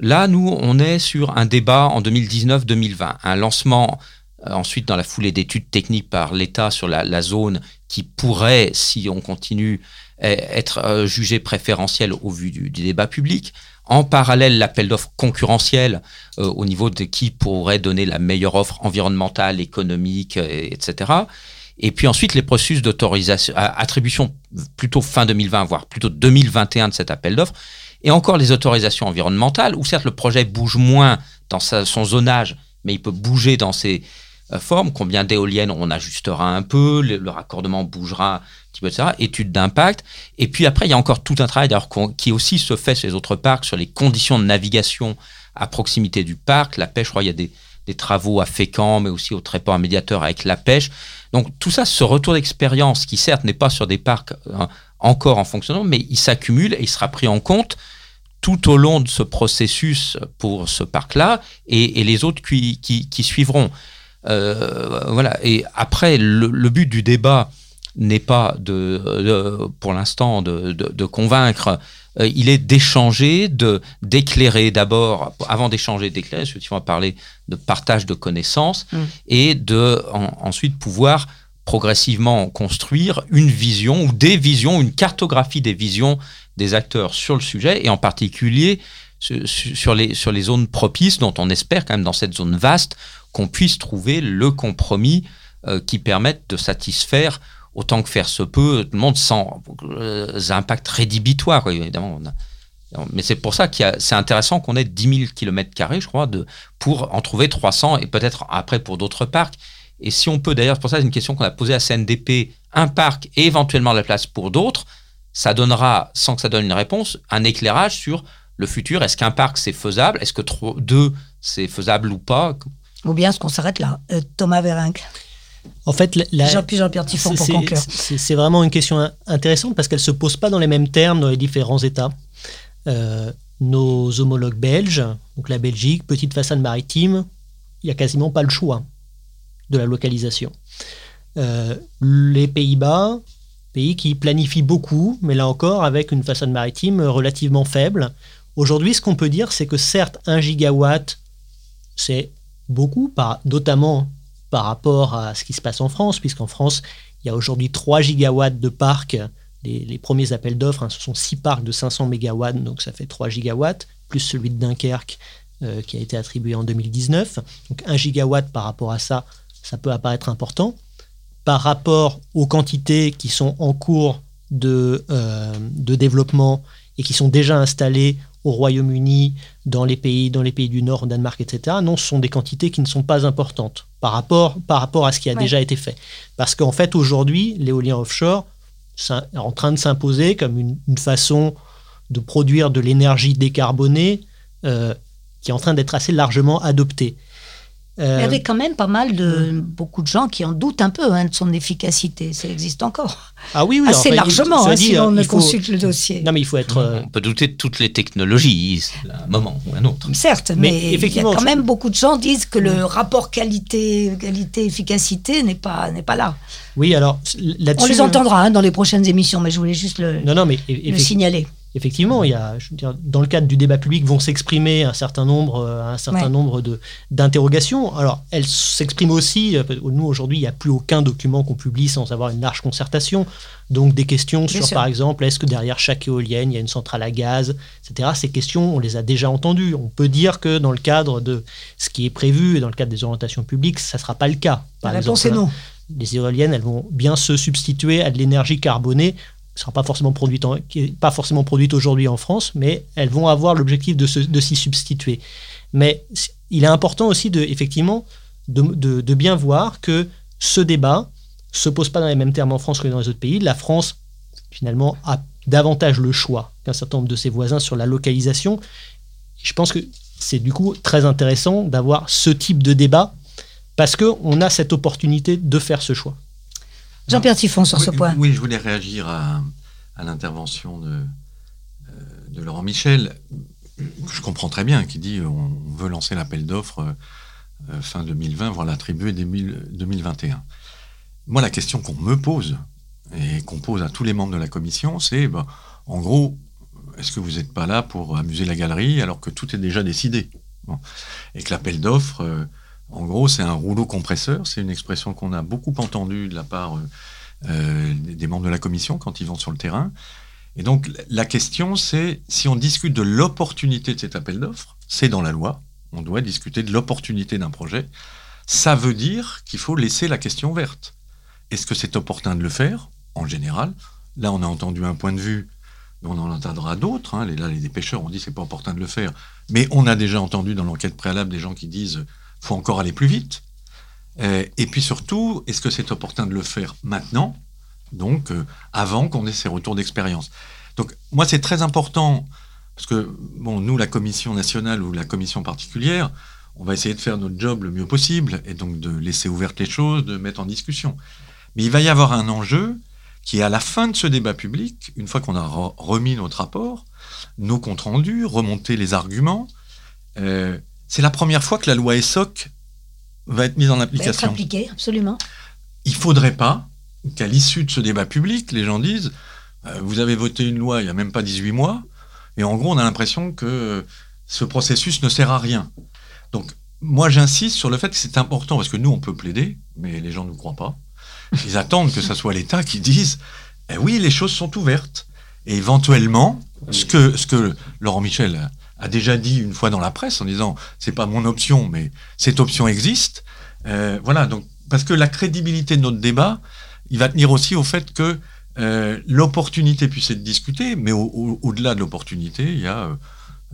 Là, nous, on est sur un débat en 2019-2020, un lancement euh, ensuite dans la foulée d'études techniques par l'État sur la, zone qui pourrait, si on continue, e, être euh, jugée préférentielle au vu du, débat public. En parallèle, l'appel d'offres concurrentiel euh, au niveau de qui pourrait donner la meilleure offre environnementale, économique, etc. Et puis ensuite, les processus d'autorisation, attribution plutôt fin 2020, voire plutôt 2021 de cet appel d'offres. Et encore les autorisations environnementales, où certes le projet bouge moins dans son zonage, mais il peut bouger dans ses, euh, forme, combien d'éoliennes on ajustera un peu, le, raccordement bougera un petit peu, etc. Étude d'impact. Et puis après, il y a encore tout un travail qui aussi se fait sur les autres parcs, sur les conditions de navigation à proximité du parc. La pêche, je crois, il y a des, travaux à Fécamp, mais aussi au Tréport médiateur avec la pêche. Donc tout ça, ce retour d'expérience qui certes n'est pas sur des parcs hein, encore en fonctionnement, mais il s'accumule et il sera pris en compte tout au long de ce processus pour ce parc-là et, les autres qui suivront. Euh, voilà. Et après, le, but du débat n'est pas de, pour l'instant de, de, convaincre. Euh, il est d'échanger, de d'éclairer d'abord, avant d'échanger, d'éclairer. Effectivement, parler de partage de connaissances mm. et de ensuite pouvoir progressivement construire une vision ou des visions, une cartographie des visions des acteurs sur le sujet et en particulier sur les, sur les zones propices dont on espère quand même dans cette zone vaste qu'on puisse trouver le compromis euh, qui permette de satisfaire autant que faire se peut tout le monde sans euh, impact rédhibitoire évidemment. mais c'est pour ça que c'est intéressant qu'on ait 10 000 km, je crois, de, pour en trouver 300 et peut-être après pour d'autres parcs. Et si on peut, d'ailleurs, c'est pour ça c'est une question qu'on a posée à CNDP, un parc et éventuellement la place pour d'autres, ça donnera, sans que ça donne une réponse, un éclairage sur le futur. Est-ce qu'un parc c'est faisable? Est-ce que deux c'est faisable ou pas? Ou bien est-ce qu'on s'arrête là? Euh, Thomas Vérinck en fait, Jean-Pierre Tifon pour conclure. C'est vraiment une question intéressante parce qu'elle ne se pose pas dans les mêmes termes dans les différents États. Euh, nos homologues belges, donc la Belgique, petite façade maritime, il n'y a quasiment pas le choix de la localisation. Euh, les Pays-Bas, pays qui planifient beaucoup, mais là encore avec une façade maritime relativement faible. Aujourd'hui, ce qu'on peut dire, c'est que certes, un gigawatt, c'est beaucoup, notamment par rapport à ce qui se passe en France, puisqu'en France, il y a aujourd'hui 3 gigawatts de parcs. Les, premiers appels d'offres, hein, ce sont 6 parcs de 500 mégawatts, donc ça fait 3 gigawatts, plus celui de Dunkerque euh, qui a été attribué en 2019. Donc 1 gigawatt par rapport à ça, ça peut apparaître important. Par rapport aux quantités qui sont en cours de, euh, de développement et qui sont déjà installées au Royaume-Uni, dans les pays, dans les pays du Nord, Danemark, etc. Non, ce sont des quantités qui ne sont pas importantes par rapport, par rapport à ce qui a déjà été fait. Parce qu'en fait, aujourd'hui, l'éolien offshore est en train de s'imposer comme une, façon de produire de l'énergie décarbonée euh, qui est en train d'être assez largement adoptée. Euh, Il y avait quand même pas mal de beaucoup de gens qui en doutent un peu hein, de son efficacité. Ça existe encore. Ah oui, oui. Assez largement, hein, si on ne consulte le dossier. Non, mais il faut être. Euh, on peut douter de toutes les technologies, à un moment ou à un autre. Certes, mais, effectivement, il y a quand même beaucoup de gens disent que le rapport qualité qualité efficacité n'est pas n'est pas là. Oui, alors là-dessus. On les entendra hein, dans les prochaines émissions, mais je voulais juste le, non, non, mais le signaler effectivement, il y a, je veux dire, dans le cadre du débat public, vont s'exprimer un certain nombre, euh, un certain nombre de, d'interrogations. Alors, elles s'expriment aussi. Euh, nous, aujourd'hui, il n'y a plus aucun document qu'on publie sans avoir une large concertation. Donc, des questions sur, par exemple, est-ce que derrière chaque éolienne, il y a une centrale à gaz, etc. Ces questions, on les a déjà entendues. On peut dire que dans le cadre de ce qui est prévu et dans le cadre des orientations publiques, ça ne sera pas le cas. Par La réponse est non les éoliennes, elles vont bien se substituer à de l'énergie carbonée ne sera pas forcément produite, pas forcément produite aujourd'hui en France, mais elles vont avoir l'objectif de, s'y substituer. Mais il est important aussi de, effectivement de, bien voir que ce débat se pose pas dans les mêmes termes en France que dans les autres pays. La France, finalement, a davantage le choix qu'un certain nombre de ses voisins sur la localisation. Je pense que c'est du coup très intéressant d'avoir ce type de débat parce qu'on a cette opportunité de faire ce choix. Jean-Pierre Tiffon sur ce point. Oui, je voulais réagir à, l'intervention de, euh, de, Laurent Michel. Je comprends très bien, qui dit on veut lancer l'appel d'offres euh, fin 2020, voire l'attribuer 2021. Moi, la question qu'on me pose et qu'on pose à tous les membres de la commission, c'est ben, en gros, est-ce que vous n'êtes pas là pour amuser la galerie alors que tout est déjà décidé? Et que l'appel d'offres, euh, en gros, c'est un rouleau compresseur. C'est une expression qu'on a beaucoup entendue de la part euh, euh, des membres de la commission quand ils vont sur le terrain. Et donc, la question, c'est si on discute de l'opportunité de cet appel d'offres, c'est dans la loi. On doit discuter de l'opportunité d'un projet. Ça veut dire qu'il faut laisser la question verte. Est-ce que c'est opportun de le faire? En général, là, on a entendu un point de vue, mais on en entendra d'autres. Hein. Là, les pêcheurs ont dit c'est pas opportun de le faire. Mais on a déjà entendu dans l'enquête préalable des gens qui disent faut encore aller plus vite. Euh, et puis surtout, est-ce que c'est opportun de le faire maintenant, donc euh, avant qu'on ait ces retours d'expérience? Donc moi, c'est très important, parce que bon, nous, la commission nationale ou la commission particulière, on va essayer de faire notre job le mieux possible, et donc de laisser ouvertes les choses, de mettre en discussion. Mais il va y avoir un enjeu qui est à la fin de ce débat public, une fois qu'on a remis notre rapport, nos comptes rendus, remonté les arguments, euh, c'est la première fois que la loi ESSOC va être mise en application. Va être appliquée, absolument. Il ne faudrait pas qu'à l'issue de ce débat public, les gens disent euh, Vous avez voté une loi il n'y a même pas 18 mois, et en gros, on a l'impression que ce processus ne sert à rien. Donc, moi, j'insiste sur le fait que c'est important, parce que nous, on peut plaider, mais les gens ne nous croient pas. Ils attendent que ce soit l'État qui dise eh Oui, les choses sont ouvertes. Et éventuellement, ce que, ce que Laurent Michel a déjà dit une fois dans la presse en disant c'est pas mon option, mais cette option existe. Euh, voilà, donc parce que la crédibilité de notre débat, il va tenir aussi au fait que euh, l'opportunité puisse être discutée, mais au-delà de l'opportunité, il y a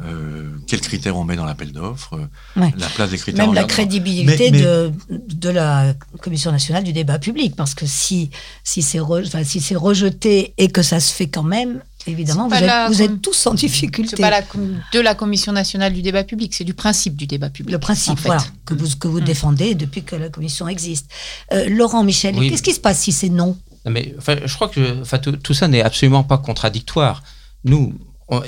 euh, quels critères on met dans l'appel d'offres, la place des critères. Même la crédibilité De, de, la Commission nationale du débat public, parce que si, si c'est si rejeté et que ça se fait quand même, Évidemment, vous êtes, tous en difficulté. C'est pas la, de la Commission nationale du débat public, c'est du principe du débat public. Le principe, voilà, que vous, que vous mm. défendez depuis que la Commission existe. Euh, Laurent Michel, qu'est-ce qui se passe si c'est non, mais, Je crois que enfin, tout, ça n'est absolument pas contradictoire. Nous,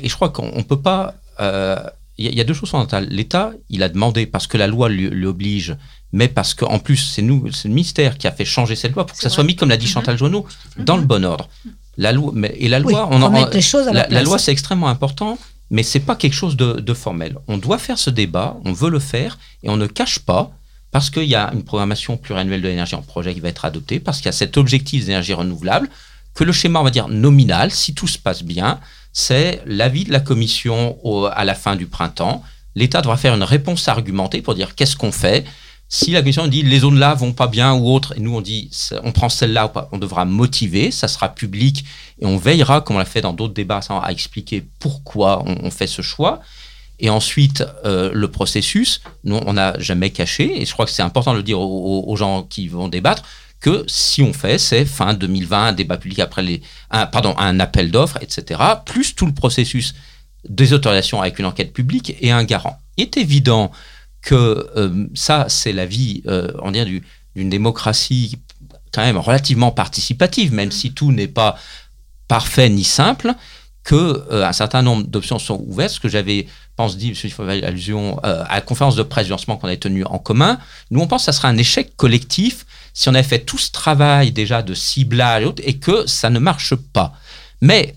et je crois qu'on ne peut pas. Euh, il y, a deux choses fondamentales. L'État, il a demandé parce que la loi lui, oblige, mais parce qu'en plus, c'est nous, c'est le ministère qui a fait changer cette loi pour que ça soit mis, comme l'a dit mm-hmm. Chantal Jauneau, dans le bon ordre. La loi, mais, et la loi, on en, les choses à la, la, loi, c'est extrêmement important, mais c'est pas quelque chose de, formel. On doit faire ce débat, on veut le faire, et on ne cache pas, parce qu'il y a une programmation pluriannuelle de l'énergie en projet qui va être adoptée, parce qu'il y a cet objectif d'énergie renouvelable, que le schéma, on va dire, nominal, si tout se passe bien, c'est l'avis de la commission à la fin du printemps, l'État devra faire une réponse argumentée pour dire qu'est-ce qu'on fait. Si la commission dit les zones là vont pas bien ou autre, et nous on dit on prend celle-là on devra motiver, ça sera public et on veillera, comme on l'a fait dans d'autres débats, à expliquer pourquoi on, fait ce choix. Et ensuite, euh, le processus, nous, on n'a jamais caché, et je crois que c'est important de le dire aux, gens qui vont débattre, que si on fait, c'est fin 2020, un débat public après les, pardon, un appel d'offres, etc., plus tout le processus des autorisations avec une enquête publique et un garant. Il est évident que euh, ça, c'est la vie, euh, on dirait, d'une démocratie quand même relativement participative, même si tout n'est pas parfait ni simple, que euh, un certain nombre d'options sont ouvertes. Ce que j'avais, pense, dit, M. faire allusion à la conférence de presse du lancement qu'on a tenue en commun. Nous, on pense que ça sera un échec collectif si on avait fait tout ce travail déjà de ciblage et, autres, et que ça ne marche pas. Mais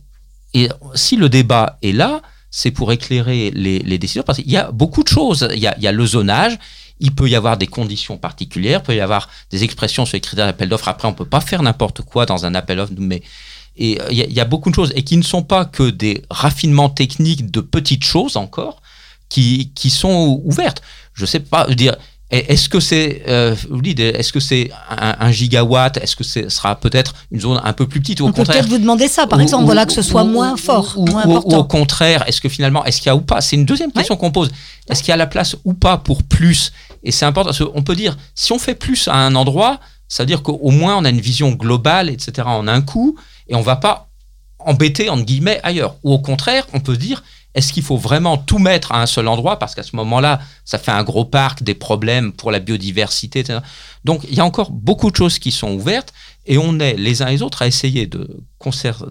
et, si le débat est là, c'est pour éclairer les, décideurs, parce qu'il y a beaucoup de choses. Il y a, le zonage, il peut y avoir des conditions particulières, il peut y avoir des expressions sur les critères d'appel d'offres. Après, on ne peut pas faire n'importe quoi dans un appel d'offres, mais et il y, a, beaucoup de choses, et qui ne sont pas que des raffinements techniques de petites choses encore, qui, qui sont ouvertes. Je sais pas, dire, est-ce que c'est, euh, est-ce que c'est un, gigawatt? Est-ce que ce sera peut-être une zone un peu plus petite? Ou au On contraire, peut peut-être vous demander ça, par exemple, voilà que ce soit moins fort, ou, moins important. Ou au contraire, est-ce que finalement, est-ce qu'il y a ou pas? C'est une deuxième question qu'on pose. Est-ce qu'il y a la place ou pas pour plus? Et c'est important parce qu'on peut dire, si on fait plus à un endroit, ça veut dire qu'au moins on a une vision globale, etc. en un coup, et on va pas embêter entre guillemets ailleurs. Ou au contraire, on peut dire est-ce qu'il faut vraiment tout mettre à un seul endroit? Parce qu'à ce moment-là, ça fait un gros parc, des problèmes pour la biodiversité, etc. Donc, il y a encore beaucoup de choses qui sont ouvertes et on est les uns et les autres à essayer de,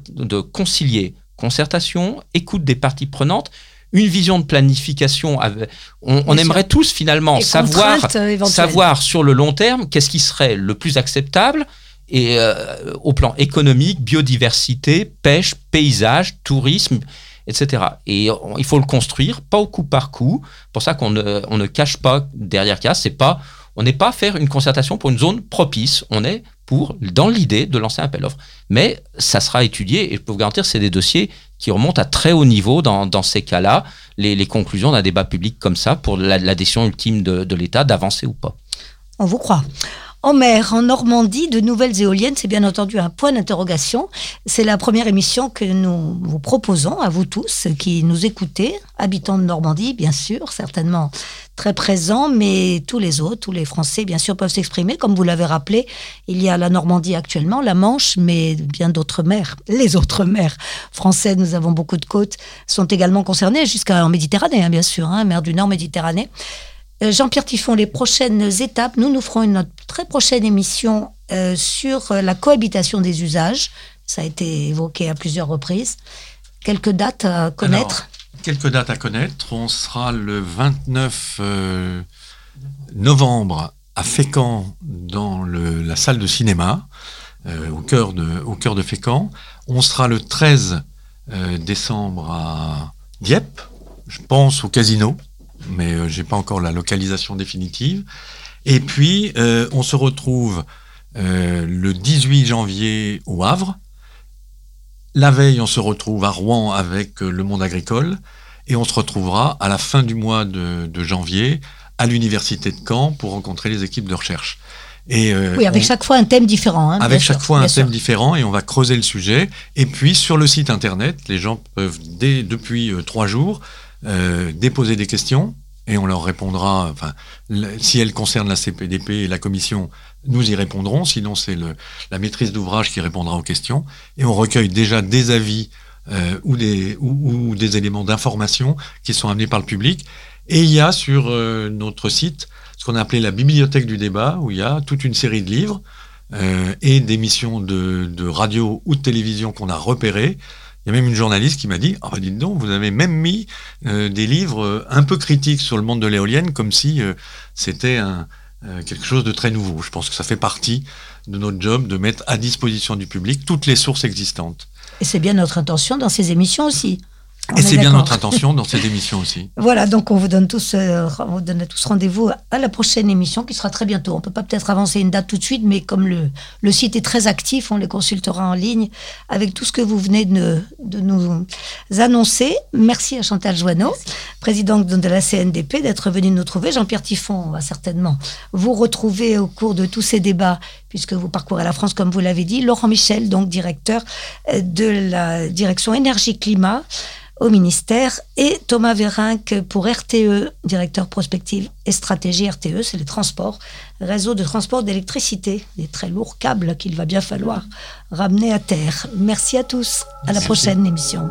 de concilier concertation, écoute des parties prenantes, une vision de planification. On, aimerait tous finalement savoir, savoir sur le long terme qu'est-ce qui serait le plus acceptable et euh, au plan économique, biodiversité, pêche, paysage, tourisme etc. Et il faut le construire, pas au coup par coup. Pour ça qu'on ne, on ne cache pas derrière cas, c'est pas, on n'est pas faire une concertation pour une zone propice. On est pour, dans l'idée de lancer un appel d'offres. Mais ça sera étudié et je peux vous garantir, c'est des dossiers qui remontent à très haut niveau dans, dans ces cas-là, les, les, conclusions d'un débat public comme ça pour la, la décision ultime de, de l'État d'avancer ou pas. On vous croit. En mer, en Normandie, de nouvelles éoliennes, c'est bien entendu un point d'interrogation. C'est la première émission que nous vous proposons à vous tous qui nous écoutez, habitants de Normandie, bien sûr, certainement très présents, mais tous les autres, tous les Français, bien sûr, peuvent s'exprimer. Comme vous l'avez rappelé, il y a la Normandie actuellement, la Manche, mais bien d'autres mers. Les autres mers françaises, nous avons beaucoup de côtes, sont également concernées, jusqu'en Méditerranée, hein, bien sûr, hein, mer du Nord, Méditerranée. Euh, Jean-Pierre Tiffon, les prochaines étapes, nous nous ferons une très prochaine émission euh, sur euh, la cohabitation des usages. Ça a été évoqué à plusieurs reprises. Quelques dates à connaître? Quelques dates à connaître. On sera le 29 novembre à Fécamp dans la salle de cinéma, au, cœur de, au cœur de Fécamp. On sera le 13 décembre à Dieppe, je pense au casino mais je euh, j'ai pas encore la localisation définitive. Et puis, euh, on se retrouve euh, le 18 janvier au Havre. La veille, on se retrouve à Rouen avec le monde agricole. Et on se retrouvera à la fin du mois de, janvier à l'université de Caen pour rencontrer les équipes de recherche. Et oui, avec chaque fois un thème différent. Hein, avec chaque fois un thème différent et on va creuser le sujet. Et puis sur le site internet, les gens peuvent dès, depuis trois jours euh, déposer des questions et on leur répondra. Enfin, si elles concernent la CPDP et la commission, nous y répondrons. Sinon, c'est la maîtrise d'ouvrage qui répondra aux questions. Et on recueille déjà des avis euh, ou, des, ou, des éléments d'information qui sont amenés par le public. Et il y a sur euh, notre site ce qu'on a appelé la bibliothèque du débat, où il y a toute une série de livres et d'émissions de, de radio ou de télévision qu'on a repérées il y a même une journaliste qui m'a dit oh, dites donc, vous avez même mis euh, des livres euh, un peu critiques sur le monde de l'éolienne, comme si euh, c'était quelque chose de très nouveau. Je pense que ça fait partie de notre job de mettre à disposition du public toutes les sources existantes. Et c'est bien notre intention dans ces émissions aussi. Et c'est bien notre intention dans cette émission aussi. Voilà, donc on vous donne tous, euh, on vous donne tous rendez-vous à la prochaine émission qui sera très bientôt. On peut pas peut-être avancer une date tout de suite, mais comme le, le site est très actif, on les consultera en ligne avec tout ce que vous venez de, de nous annoncer. Merci à Chantal Joanneau, présidente de la CNDP, d'être venue nous trouver. Jean-Pierre Tiffon va certainement vous retrouver au cours de tous ces débats, puisque vous parcourez la France, comme vous l'avez dit. Laurent Michel, donc directeur euh, de la direction énergie-climat au ministère, et Thomas Vérinck pour RTE, directeur prospective et stratégie RTE, c'est les transports, réseau de transport d'électricité, des très lourds câbles qu'il va bien falloir ramener à terre. Merci à tous, à la prochaine émission.